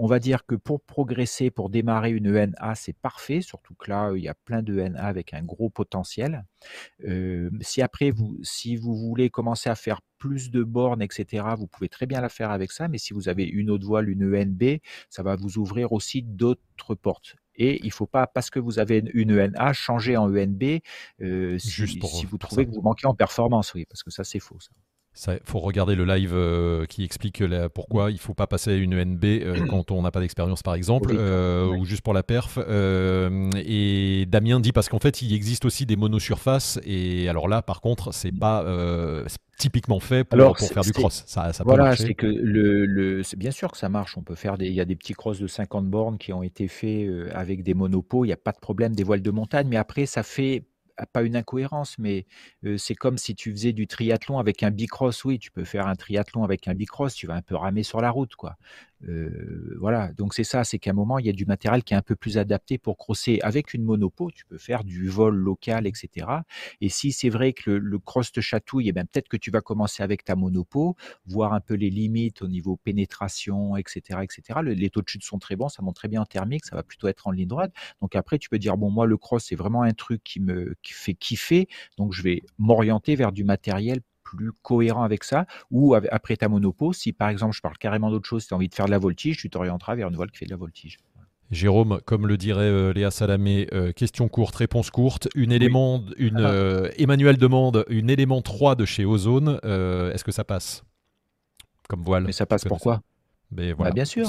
on va dire que pour progresser, pour démarrer une ENA, c'est parfait, surtout que là, il y a plein de ENA avec un gros potentiel. Euh, si après, vous, si vous voulez commencer à faire plus de bornes, etc., vous pouvez très bien la faire avec ça, mais si vous avez une autre voile, une ENB, ça va vous ouvrir aussi d'autres portes. Et il ne faut pas, parce que vous avez une ENA, changer en ENB euh, si, si, vous trouvez que vous manquez en performance, oui, parce que ça, c'est faux. Ça. Il faut regarder le live euh, qui explique pourquoi il ne faut pas passer à une ENB euh, [clears throat] quand on n'a pas d'expérience, par exemple, euh, ou juste pour la perf. et Damien dit parce qu'en fait, il existe aussi des monosurfaces. Et alors là, par contre, c'est pas typiquement fait pour, faire du cross. Ça, ça voilà, c'est que le, c'est bien sûr que ça marche. On peut faire des, il y a des petits crosses de 50 bornes qui ont été faits avec des monopos. Il n'y a pas de problème, des voiles de montagne. Mais après, ça fait pas une incohérence, mais c'est comme si tu faisais du triathlon avec un bicross. Oui, tu peux faire un triathlon avec un bicross, tu vas un peu ramer sur la route, quoi. Voilà, donc c'est ça, c'est qu'à un moment, il y a du matériel qui est un peu plus adapté pour crosser. Avec une monopo, tu peux faire du vol local, etc. Et si c'est vrai que le, cross te chatouille, eh ben, peut-être que tu vas commencer avec ta monopo, voir un peu les limites au niveau pénétration, etc. etc. les taux de chute sont très bons, ça monte très bien en thermique, ça va plutôt être en ligne droite. Donc après, tu peux dire, bon, moi, le cross, c'est vraiment un truc qui me qui fait kiffer, donc je vais m'orienter vers du matériel plus cohérent avec ça, ou après ta monopo, si par exemple je parle carrément d'autre chose, si tu as envie de faire de la voltige, tu t'orienteras vers une voile qui fait de la voltige. Jérôme, comme le dirait euh, Léa Salamé, euh, question courte, réponse courte. Une élément, une, ah. euh, Emmanuel demande une élément 3 de chez Ozone. Est-ce que ça passe? Comme voile Mais ça passe pourquoi? Mais voilà, bah, Bien sûr.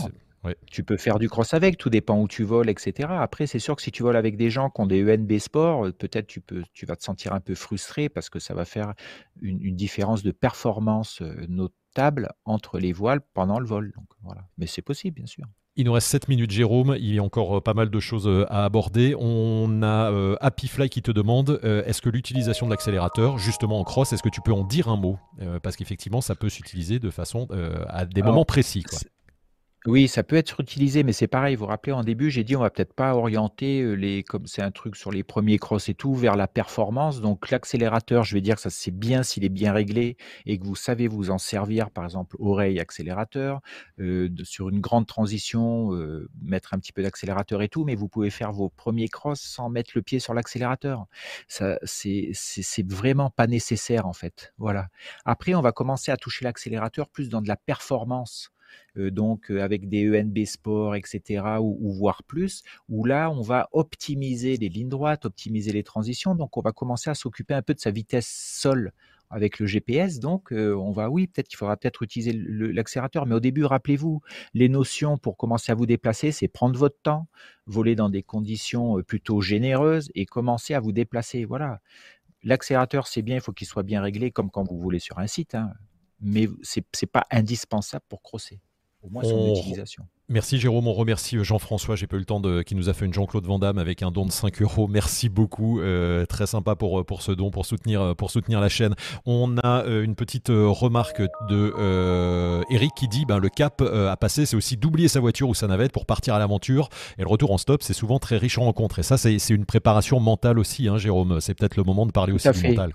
Tu peux faire du cross avec, tout dépend où tu voles, etc. Après, c'est sûr que si tu voles avec des gens qui ont des ENB Sport, euh, peut-être tu, peux, tu vas te sentir un peu frustré parce que ça va faire une, différence de performance euh, notable entre les voiles pendant le vol. Donc, voilà. Mais c'est possible, bien sûr. Il nous reste 7 minutes, Jérôme. Il y a encore euh, pas mal de choses à aborder. On a Happyfly qui te demande est-ce que l'utilisation de l'accélérateur, justement en cross, est-ce que tu peux en dire un mot? Parce qu'effectivement, ça peut s'utiliser de façon à des moments précis. Quoi. Oui, ça peut être utilisé, mais c'est pareil. Vous vous rappelez, en début, j'ai dit on va peut-être pas orienter les, comme c'est un truc sur les premiers cross et tout, vers la performance. Donc l'accélérateur, je vais dire que ça c'est bien s'il est bien réglé et que vous savez vous en servir, par exemple oreille accélérateur, sur une grande transition, mettre un petit peu d'accélérateur et tout, mais vous pouvez faire vos premiers cross sans mettre le pied sur l'accélérateur. Ça, c'est vraiment pas nécessaire en fait. Voilà. Après, on va commencer à toucher l'accélérateur plus dans de la performance. Euh, donc euh, avec des ENB Sport, etc., ou, voire plus, où là, on va optimiser les lignes droites, optimiser les transitions. Donc, on va commencer à s'occuper un peu de sa vitesse sol avec le GPS. Donc, euh, on va, oui, peut-être qu'il faudra peut-être utiliser l'accélérateur. Mais au début, rappelez-vous, les notions pour commencer à vous déplacer, c'est prendre votre temps, voler dans des conditions plutôt généreuses et commencer à vous déplacer. Voilà l'accélérateur, c'est bien, il faut qu'il soit bien réglé comme quand vous voulez sur un site, hein, mais c'est n'est pas indispensable pour crosser, au moins son utilisation. Merci Jérôme, on remercie euh, Jean-François, j'ai pas eu le temps de, qui nous a fait une Jean-Claude Van avec un don de 5 euros. Merci beaucoup, euh, très sympa pour, euh, pour ce don, pour soutenir, pour soutenir la chaîne. On a une petite remarque de Eric qui dit ben, le cap à passer, c'est aussi d'oublier sa voiture ou sa navette pour partir à l'aventure. Et le retour en stop, c'est souvent très riche en rencontres. Et ça, c'est une préparation mentale aussi, hein, Jérôme. C'est peut-être le moment de parler aussi du mental.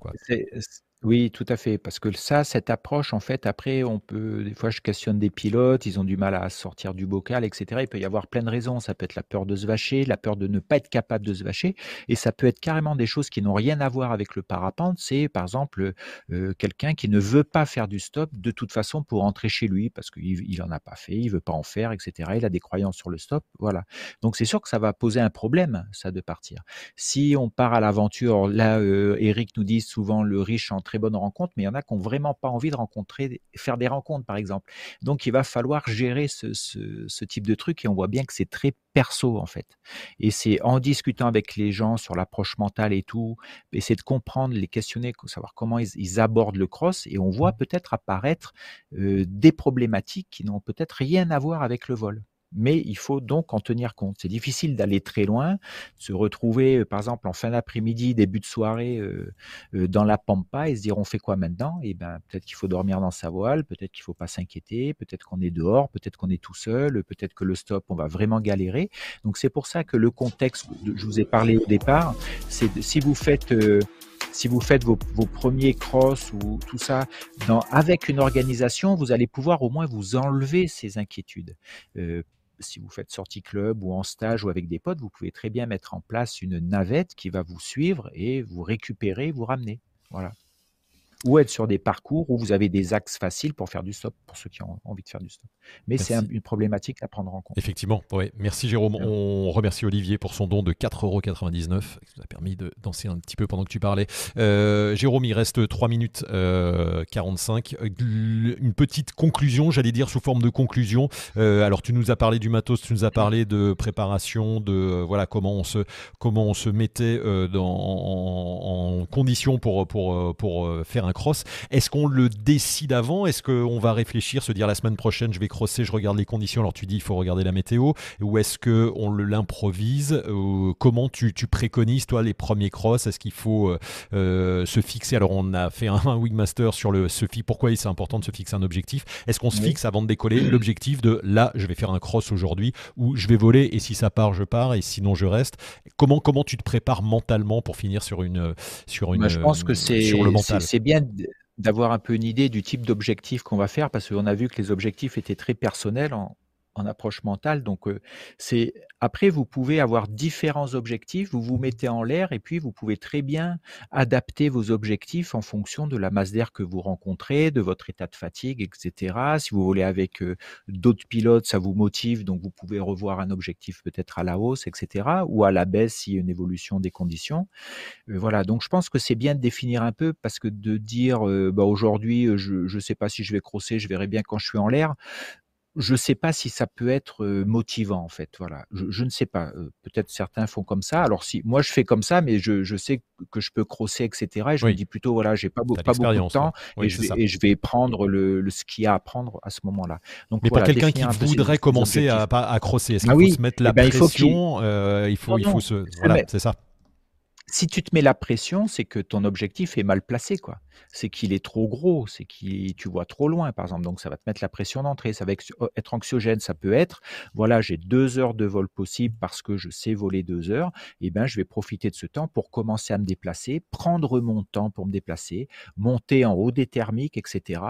Oui, tout à fait, parce que ça, cette approche, en fait, après, on peut, des fois, je questionne des pilotes, ils ont du mal à sortir du bocal, etc. Il peut y avoir plein de raisons. Ça peut être la peur de se vacher, la peur de ne pas être capable de se vacher, et ça peut être carrément des choses qui n'ont rien à voir avec le parapente. C'est, par exemple, euh, quelqu'un qui ne veut pas faire du stop de toute façon pour rentrer chez lui, parce qu'il il en a pas fait, il veut pas en faire, etc. Il a des croyances sur le stop, voilà. Donc c'est sûr que ça va poser un problème, ça, de partir. Si on part à l'aventure, là, euh, Eric nous dit souvent le riche entre très bonnes rencontres, mais il y en a qui n'ont vraiment pas envie de rencontrer, faire des rencontres, par exemple. Donc, il va falloir gérer ce, type de truc et on voit bien que c'est très perso, en fait. Et c'est en discutant avec les gens sur l'approche mentale et tout, essayer de comprendre, les questionner, savoir comment ils, abordent le cross et on voit peut-être apparaître euh, des problématiques qui n'ont peut-être rien à voir avec le vol mais il faut donc en tenir compte. C'est difficile d'aller très loin, se retrouver euh, par exemple en fin d'après-midi, début de soirée euh, euh, dans la pampa et se dire on fait quoi maintenant? Eh ben peut-être qu'il faut dormir dans sa voile, peut-être qu'il faut pas s'inquiéter, peut-être qu'on est dehors, peut-être qu'on est tout seul, peut-être que le stop on va vraiment galérer. Donc c'est pour ça que le contexte, je vous ai parlé au départ, c'est si vous faites si vous faites vos, premiers cross ou tout ça dans, avec une organisation, vous allez pouvoir au moins vous enlever ces inquiétudes si vous faites sortie club ou en stage ou avec des potes, vous pouvez très bien mettre en place une navette qui va vous suivre et vous récupérer, vous ramener. Voilà ou être sur des parcours où vous avez des axes faciles pour faire du stop, pour ceux qui ont envie de faire du stop. Mais c'est une problématique à prendre en compte. Effectivement, oui. Merci Jérôme. On remercie Olivier pour son don de 4,99€ qui nous a permis de danser un petit peu pendant que tu parlais. Euh, Jérôme, il reste 3 minutes 45. Euh, une petite conclusion, j'allais dire sous forme de conclusion. Euh, alors tu nous as parlé du matos, tu nous as parlé de préparation, de voilà comment on se, comment on se mettait dans, en, en, condition pour, pour, pour faire un cross. Est-ce qu'on le décide avant? Est-ce qu'on va réfléchir, se dire la semaine prochaine, je vais crosser, je regarde les conditions Alors tu dis, il faut regarder la météo. Ou est-ce qu'on l'improvise Comment tu, préconises, toi, les premiers cross Est-ce qu'il faut euh, euh, se fixer? Alors on a fait un, Wingmaster sur le se Pourquoi c'est important de se fixer un objectif? Est-ce qu'on se fixe avant de décoller l'objectif de là, je vais faire un cross aujourd'hui ou je vais voler et si ça part, je pars et sinon je reste? Comment, comment tu te prépares mentalement pour finir sur une sur une je pense que c'est bien d'avoir un peu une idée du type d'objectif qu'on va faire parce qu'on a vu que les objectifs étaient très personnels en, en approche mentale. Donc, c'est après, vous pouvez avoir différents objectifs, vous vous mettez en l'air et puis vous pouvez très bien adapter vos objectifs en fonction de la masse d'air que vous rencontrez, de votre état de fatigue, etc. Si vous volez avec d'autres pilotes, ça vous motive, donc vous pouvez revoir un objectif peut-être à la hausse, etc. ou à la baisse s'il y a une évolution des conditions. voilà, donc je pense que c'est bien de définir un peu parce que de dire bah, aujourd'hui, je ne sais pas si je vais crosser, je verrai bien quand je suis en l'air je ne sais pas si ça peut être motivant en fait. Voilà, je, ne sais pas. Peut-être certains font comme ça. Alors si moi je fais comme ça, mais je, sais que je peux crosser, etc. Et je me dis plutôt voilà, j'ai pas, pas beaucoup de temps et, je vais, prendre le, ce qu'il y a à prendre à ce moment-là. Donc mais pour quelqu'un qui voudrait commencer à, à, crosser, est-ce ah qu'il faut se mettre la eh ben, pression il faut, il faut, se voilà, c'est ça? Si tu te mets la pression, c'est que ton objectif est mal placé, quoi. C'est qu'il est trop gros, c'est que tu vois trop loin, par exemple. Donc, ça va te mettre la pression d'entrée. Ça va être anxiogène. Ça peut être, voilà, j'ai deux heures de vol possible parce que je sais voler deux heures. Et eh ben, je vais profiter de ce temps pour commencer à me déplacer, prendre mon temps pour me déplacer, monter en haut des thermiques, etc.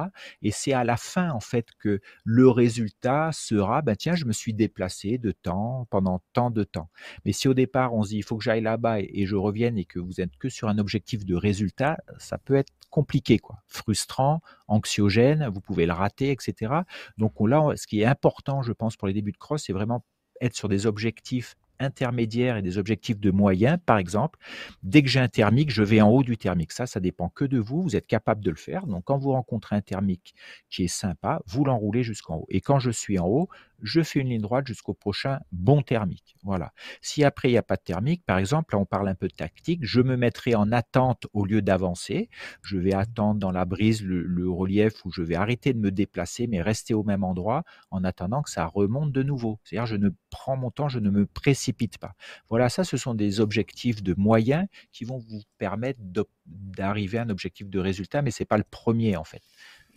Et c'est à la fin, en fait, que le résultat sera, ben tiens, je me suis déplacé de temps pendant tant de temps. Mais si au départ on se dit, il faut que j'aille là-bas et je reviens et que vous êtes que sur un objectif de résultat, ça peut être compliqué, quoi. Frustrant, anxiogène, vous pouvez le rater, etc. Donc là, ce qui est important, je pense, pour les débuts de cross, c'est vraiment être sur des objectifs intermédiaires et des objectifs de moyens, par exemple. Dès que j'ai un thermique, je vais en haut du thermique. Ça, ça dépend que de vous. Vous êtes capable de le faire. Donc, quand vous rencontrez un thermique qui est sympa, vous l'enroulez jusqu'en haut. Et quand je suis en haut, je fais une ligne droite jusqu'au prochain bon thermique. Voilà. Si après il n'y a pas de thermique, par exemple, là on parle un peu de tactique, je me mettrai en attente au lieu d'avancer. Je vais attendre dans la brise le, relief où je vais arrêter de me déplacer, mais rester au même endroit en attendant que ça remonte de nouveau. C'est-à-dire je ne prends mon temps, je ne me précipite pas. Voilà, ça ce sont des objectifs de moyens qui vont vous permettre d'arriver à un objectif de résultat, mais c'est pas le premier en fait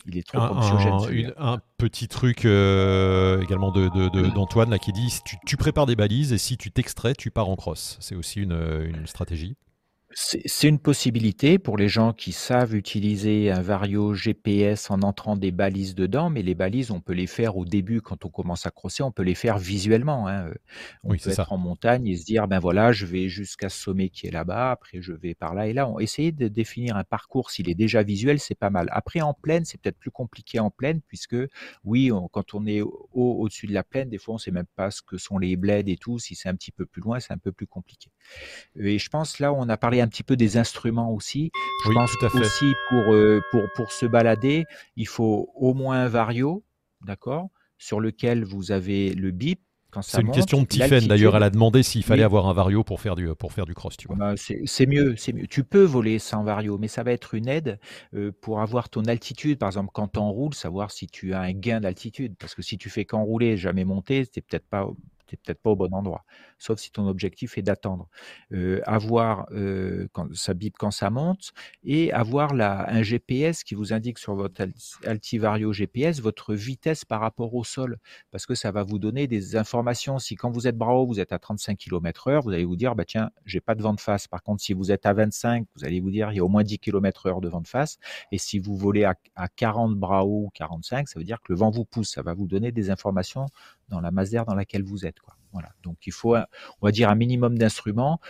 il est trop un, un, petit truc euh, également d'Antoine de, de, qui dit tu, tu, prépares des balises et si tu t'extrais, tu pars en cross. C'est aussi une, une stratégie. C'est une possibilité pour les gens qui savent utiliser un Vario GPS en entrant des balises dedans, mais les balises, on peut les faire au début quand on commence à crosser, on peut les faire visuellement. Hein. On peut être en montagne et se dire, ben voilà, je vais jusqu'à ce sommet qui est là-bas, après je vais par là et là. On essayer de définir un parcours, s'il est déjà visuel, c'est pas mal. Après, en plaine, c'est peut-être plus compliqué en plaine, puisque oui, quand on est haut au-dessus de la plaine, des fois, on ne sait même pas ce que sont les bleds et tout. Si c'est un petit peu plus loin, c'est un peu plus compliqué. Et je pense là, on a parlé un petit peu des instruments aussi. Je pense tout à fait. aussi pour, euh, pour, pour se balader, il faut au moins un vario, d'accord, sur lequel vous avez le bip. C'est une question de Tiffen d'ailleurs. Elle a demandé s'il fallait avoir un vario pour faire du, pour faire du cross. Tu vois. Bah, c'est mieux, c'est mieux. Tu peux voler sans vario, mais ça va être une aide euh, pour avoir ton altitude. Par exemple, quand tu enroules, savoir si tu as un gain d'altitude. Parce que si tu fais qu'enrouler, jamais monter, c'est peut-être pas tu peut-être pas au bon endroit, sauf si ton objectif est d'attendre. Avoir euh, quand, ça bip quand ça monte et avoir la, un GPS qui vous indique sur votre Altivario GPS votre vitesse par rapport au sol, parce que ça va vous donner des informations. Si quand vous êtes bras haut, vous êtes à 35 km heure, vous allez vous dire, bah tiens, j'ai pas de vent de face. Par contre, si vous êtes à 25, vous allez vous dire, il y a au moins 10 km heure de vent de face. Et si vous volez à, à 40 bras haut ou 45, ça veut dire que le vent vous pousse. Ça va vous donner des informations dans la masse d'air dans laquelle vous êtes. Quoi. Voilà. Donc il faut, on va dire, un minimum d'instruments.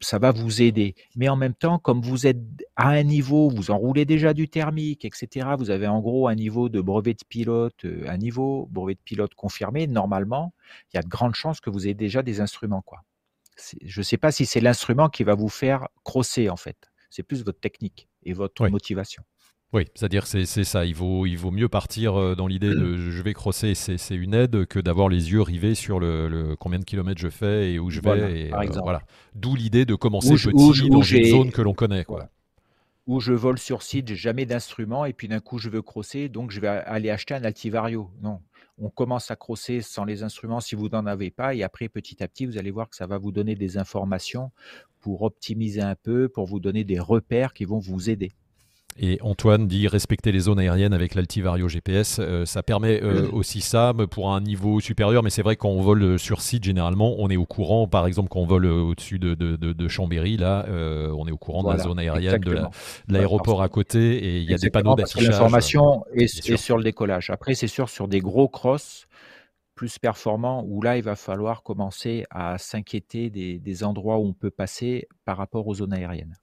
Ça va vous aider. Mais en même temps, comme vous êtes à un niveau, vous enroulez déjà du thermique, etc. Vous avez en gros un niveau de brevet de pilote, euh, un niveau brevet de pilote confirmé. Normalement, il y a de grandes chances que vous ayez déjà des instruments. Quoi. Je ne sais pas si c'est l'instrument qui va vous faire crosser en fait. C'est plus votre technique et votre motivation. Oui, c'est-à-dire c'est c'est ça. Il vaut, il vaut mieux partir euh, dans l'idée de [clears throat] je vais crosser, c'est une aide, que d'avoir les yeux rivés sur le, combien de kilomètres je fais et où je vais. Euh, voilà. D'où l'idée de commencer petit dans une zone que l'on connaît. Quoi. Où je vole sur site, j'ai jamais d'instrument et puis d'un coup je veux crosser, donc je vais aller acheter un Altivario. Non, on commence à crosser sans les instruments si vous n'en avez pas et après petit à petit vous allez voir que ça va vous donner des informations pour optimiser un peu, pour vous donner des repères qui vont vous aider. Et Antoine dit respecter les zones aériennes avec l'Altivario GPS. Euh, ça permet euh, aussi ça pour un niveau supérieur, mais c'est vrai qu'on vole euh, sur site, généralement, on est au courant. Par exemple, quand on vole au-dessus de, de, Chambéry, là, on est au courant de la zone aérienne, de l'aéroport à côté, et il y a des panneaux d'affichage. L'information est, sur le décollage. Après, c'est sûr, sur des gros crosses, plus performants, où là, il va falloir commencer à s'inquiéter des endroits où on peut passer par rapport aux zones aériennes.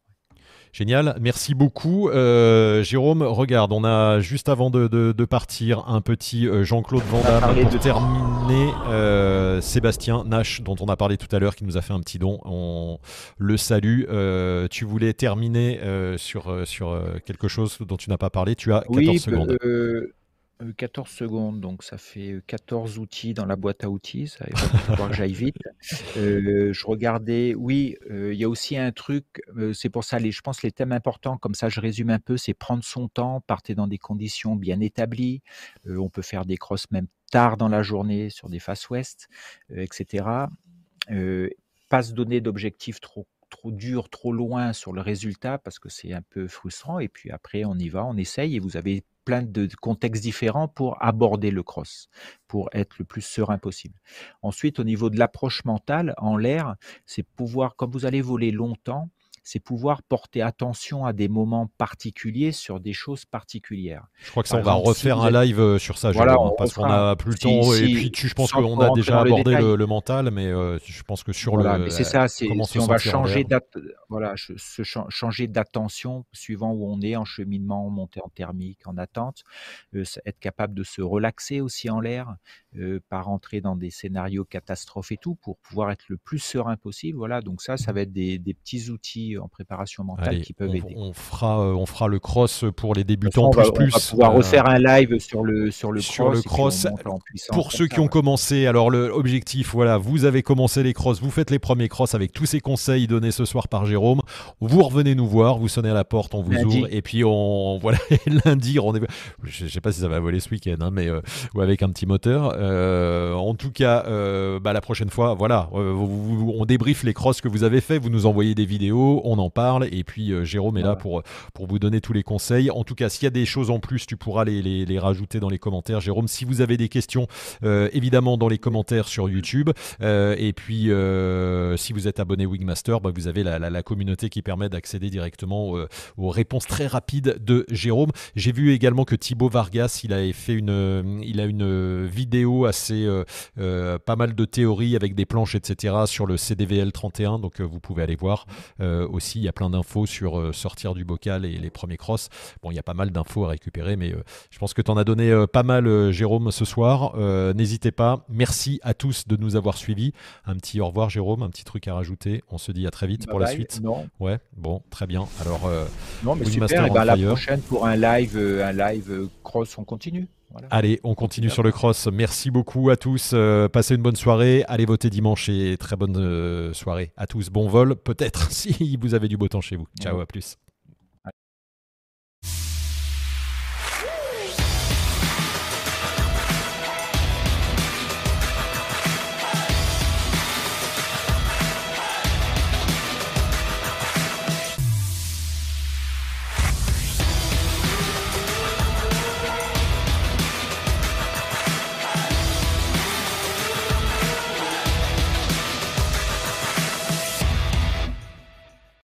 Génial, merci beaucoup. Euh, Jérôme, regarde, on a juste avant de, partir un petit euh, Jean-Claude Van Damme pour terminer. Euh, Sébastien Nash, dont on a parlé tout à l'heure, qui nous a fait un petit don. On le salue. tu voulais terminer sur, sur quelque chose dont tu n'as pas parlé. Tu as 14 secondes. 14 secondes, donc ça fait 14 outils dans la boîte à outils, ça va falloir que j'aille vite. je regardais, oui, il y a aussi un truc, c'est pour ça, les, je pense les thèmes importants, comme ça je résume un peu, c'est prendre son temps, partez dans des conditions bien établies, on peut faire des crosses même tard dans la journée sur des faces ouest, etc. pas se donner d'objectifs trop trop dur, trop loin sur le résultat parce que c'est un peu frustrant. Et puis après, on y va, on essaye et vous avez plein de contextes différents pour aborder le cross, pour être le plus serein possible. Ensuite, au niveau de l'approche mentale en l'air, c'est pouvoir, comme vous allez voler longtemps, c'est pouvoir porter attention à des moments particuliers sur des choses particulières. Je crois que ça, on va refaire un live euh, sur ça, voilà, parce qu'on a plus le temps. et puis, je pense qu'on a déjà abordé le, mental, mais euh, je pense que sur le. c'est ça, c'est si on va changer voilà, changer d'attention suivant où on est en cheminement, montée en thermique, en attente, euh, être capable de se relaxer aussi en l'air, pas rentrer dans des scénarios catastrophes et tout, pour pouvoir être le plus serein possible. Voilà, donc ça, ça va être des petits outils aussi en préparation mentale qui peuvent on, aider. On fera, on fera le cross pour les débutants plus plus. On va pouvoir refaire un live sur le sur le sur Le cross pour ceux qui ont commencé. Alors l'objectif, voilà, vous avez commencé les crosses, vous faites les premiers crosses avec tous ces conseils donnés ce soir par Jérôme. Vous revenez nous voir, vous sonnez à la porte, on vous ouvre et puis on [laughs] voilà lundi rendez-vous. Je, sais pas si ça va voler ce week-end, hein, mais ou avec un petit moteur. en tout cas, bah, la prochaine fois, voilà, on débriefe les crosses que vous avez fait, vous nous envoyez des vidéos, on en parle, et puis euh, Jérôme est là pour, pour vous donner tous les conseils. En tout cas, s'il y a des choses en plus, tu pourras les, les, rajouter dans les commentaires. Jérôme, si vous avez des questions, euh, évidemment dans les commentaires sur YouTube. Euh, et puis, si vous êtes abonné Wingmaster, bah, vous avez la, la, communauté qui permet d'accéder directement aux, réponses très rapides de Jérôme. J'ai vu également que Thibaut Vargas, il a fait une, il a une vidéo assez pas mal de théories avec des planches, etc. sur le CDVL 31. Donc, vous pouvez aller voir. Euh, aussi, il y a plein d'infos sur euh, sortir du bocal et les premiers crosses. Bon, il y a pas mal d'infos à récupérer, mais euh, je pense que tu en as donné pas mal, Jérôme, ce soir. N'hésitez pas. Merci à tous de nous avoir suivis. Un petit au revoir, Jérôme, un petit truc à rajouter. On se dit à très vite pour la suite. Non. Ouais, bon, très bien. Alors, non, mais super. Et ben, la prochaine pour un live, un live cross, on continue. Allez, on continue sur le cross. Merci beaucoup à tous. Euh, passez une bonne soirée. Allez voter dimanche et très bonne euh, soirée à tous. Bon vol, peut-être [laughs] si vous avez du beau temps chez vous. Ciao, à plus.